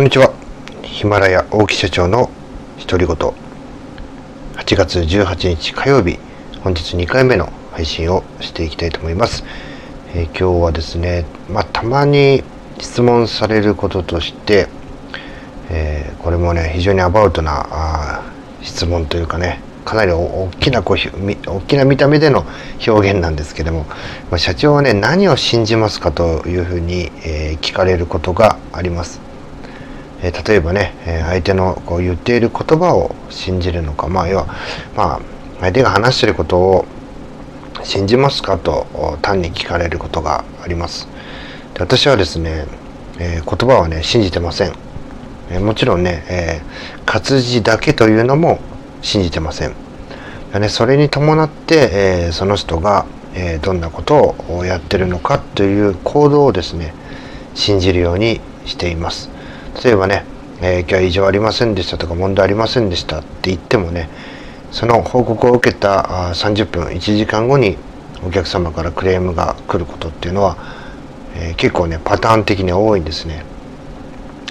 こんにちは。ヒマラヤ大木社長の独り言。8月18日火曜日、本日2回目の配信をしていきたいと思います。えー、今日はですね、まあ、たまに質問されることとして、えー、これもね、非常にアバウトなあ質問というかね、かなり大きなこう大きな見た目での表現なんですけども、まあ、社長はね何を信じますかというふうに、えー、聞かれることがあります。え例えばね、え相手のこう言っている言葉を信じるのかまあ要はまあ相手が話していることを信じますかと単に聞かれることがあります。で私はですね、えー、言葉はね信じてません、えー、もちろんね、えー、活字だけというのも信じてません、ね、それに伴って、え、その人が、え、どんなことをやってるのかという行動をですね信じるようにしています。例えばね、えー、今日は異常ありませんでしたとか問題ありませんでしたって言ってもねその報告を受けた30分1時間後にお客様からクレームが来ることっていうのは、えー、結構ねパターン的に多いんですね。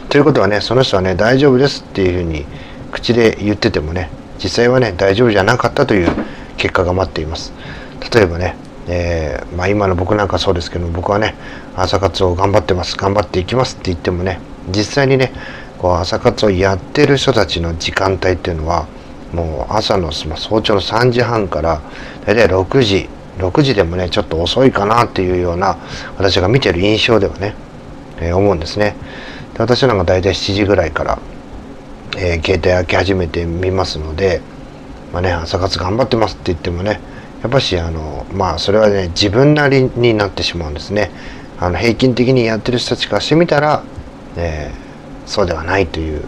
ということはねその人はね大丈夫ですっていうふうに口で言っててもね実際はね大丈夫じゃなかったという結果が待っています。例えばね、えー、まあ、今の僕なんかそうですけど僕はね朝活を頑張ってます頑張っていきますって言ってもね実際にねこう朝活をやってる人たちの時間帯っていうのはもう朝の早朝の3時半から大体6時6時でもねちょっと遅いかなっていうような私が見てる印象ではね、えー、思うんですね。で私なんか大体7時ぐらいから、えー、携帯開き始めてみますのでまあね朝活頑張ってますって言ってもねやっぱしあのまあそれはね自分なりになってしまうんですね。あの平均的にやってる人たちからしてみたらえー、そうではないという、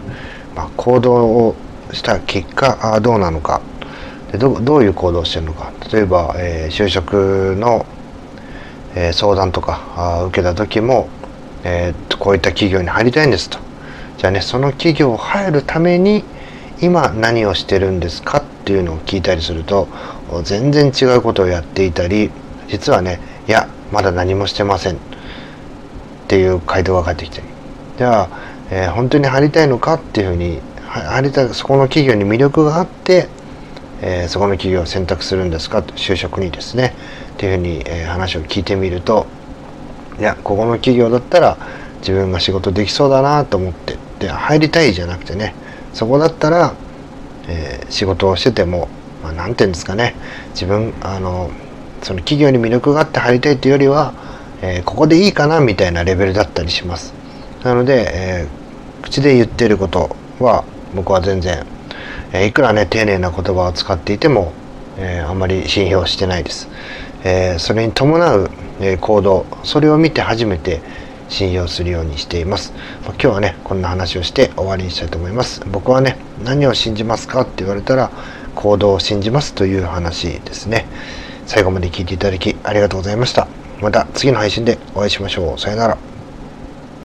まあ、行動をした結果あどうなのか。でどどういう行動をしてるのか。例えば、えー、就職の、えー、相談とかあ受けた時も、えー、こういった企業に入りたいんですと。じゃあねその企業を入るために今何をしてるんですかっていうのを聞いたりすると全然違うことをやっていたり実はねいやまだ何もしてませんっていう回答が返ってきたり。じゃあ、えー、本当に入りたいのかっていうふうに入りたそこの企業に魅力があって、えー、そこの企業を選択するんですか？就職にですね。っていうふうに、えー、話を聞いてみるといやここの企業だったら自分が仕事できそうだなと思ってで入りたいじゃなくてねそこだったら、えー、仕事をしててもまあ、て言うんですかね。自分あのその企業に魅力があって入りたいというよりは、えー、ここでいいかなみたいなレベルだったりします。なので、えー、口で言ってることは僕は全然、えー、いくらね丁寧な言葉を使っていても、えー、あまり信用してないです、えそれに伴う、え行動それを見て初めて信用するようにしています、まあ、今日はねこんな話をして終わりにしたいと思います。僕はね何を信じますかって言われたら行動を信じますという話ですね。最後まで聞いていただきありがとうございました。また次の配信でお会いしましょう。さよなら。